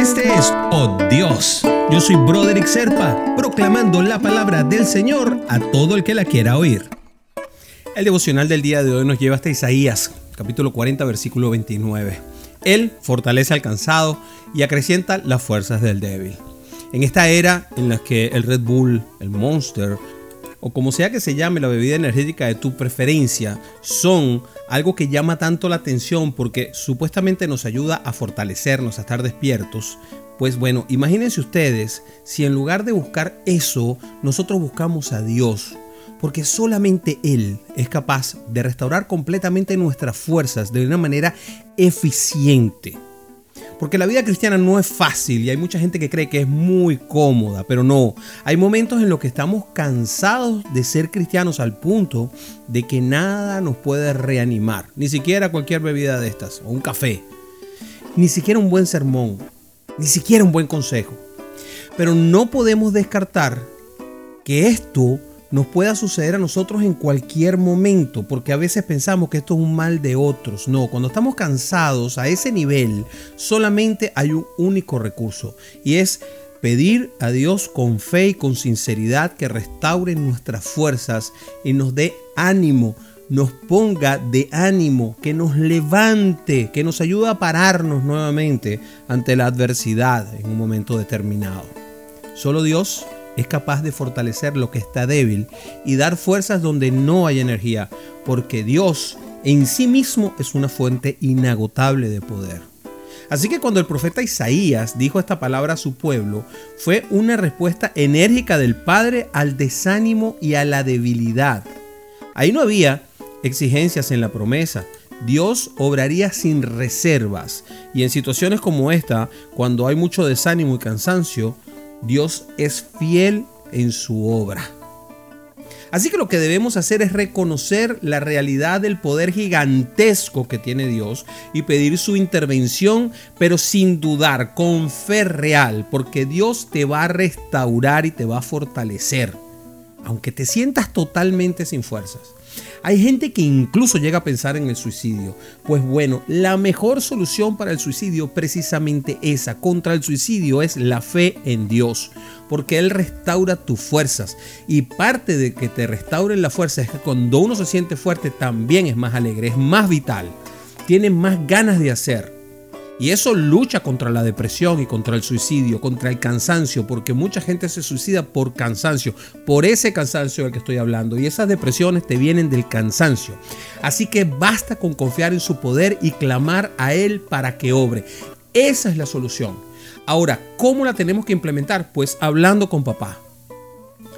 Este es Oh Dios. Yo soy Broderick Serpa, proclamando la palabra del Señor a todo el que la quiera oír. El devocional del día de hoy nos lleva hasta Isaías, capítulo 40, versículo 29. Él fortalece al cansado y acrecienta las fuerzas del débil. En esta era en la que el Red Bull, el Monster, o como sea que se llame la bebida energética de tu preferencia, son algo que llama tanto la atención porque supuestamente nos ayuda a fortalecernos, a estar despiertos. Pues bueno, imagínense ustedes si en lugar de buscar eso, nosotros buscamos a Dios, porque solamente Él es capaz de restaurar completamente nuestras fuerzas de una manera eficiente. Porque la vida cristiana no es fácil y hay mucha gente que cree que es muy cómoda, pero no. Hay momentos en los que estamos cansados de ser cristianos al punto de que nada nos puede reanimar. Ni siquiera cualquier bebida de estas, o un café. Ni siquiera un buen sermón. Ni siquiera un buen consejo. Pero no podemos descartar que esto nos pueda suceder a nosotros en cualquier momento, porque a veces pensamos que esto es un mal de otros. No, cuando estamos cansados a ese nivel, solamente hay un único recurso y es pedir a Dios con fe y con sinceridad que restaure nuestras fuerzas y nos dé ánimo, nos ponga de ánimo, que nos levante, que nos ayude a pararnos nuevamente ante la adversidad en un momento determinado. Solo Dios es capaz de fortalecer lo que está débil y dar fuerzas donde no hay energía, porque Dios en sí mismo es una fuente inagotable de poder. Así que cuando el profeta Isaías dijo esta palabra a su pueblo, fue una respuesta enérgica del Padre al desánimo y a la debilidad. Ahí no había exigencias en la promesa. Dios obraría sin reservas. Y en situaciones como esta, cuando hay mucho desánimo y cansancio, Dios es fiel en su obra. Así que lo que debemos hacer es reconocer la realidad del poder gigantesco que tiene Dios y pedir su intervención, pero sin dudar, con fe real, porque Dios te va a restaurar y te va a fortalecer, aunque te sientas totalmente sin fuerzas. Hay gente que incluso llega a pensar en el suicidio. Pues bueno, la mejor solución para el suicidio precisamente esa, contra el suicidio, es la fe en Dios. Porque Él restaura tus fuerzas. Y parte de que te restauren la fuerza es que cuando uno se siente fuerte también es más alegre, es más vital, tiene más ganas de hacer. Y eso lucha contra la depresión y contra el suicidio, contra el cansancio, porque mucha gente se suicida por cansancio, por ese cansancio del que estoy hablando. Y esas depresiones te vienen del cansancio. Así que basta con confiar en su poder y clamar a Él para que obre. Esa es la solución. Ahora, ¿cómo la tenemos que implementar? Pues hablando con papá.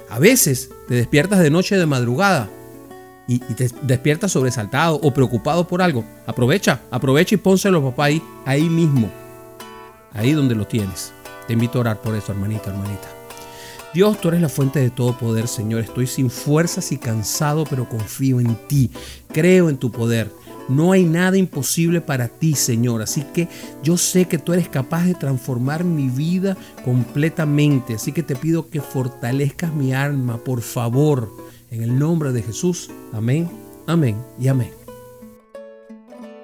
A veces te despiertas de noche de madrugada y, te despiertas sobresaltado o preocupado por algo, aprovecha, aprovecha y pónselo papá ahí, ahí mismo, ahí donde lo tienes. Te invito a orar por eso, hermanita, hermanita. Dios, tú eres la fuente de todo poder, Señor. Estoy sin fuerzas y cansado, pero confío en ti. Creo en tu poder. No hay nada imposible para ti, Señor. Así que yo sé que tú eres capaz de transformar mi vida completamente. Así que te pido que fortalezcas mi alma, por favor. En el nombre de Jesús. Amén, amén y amén.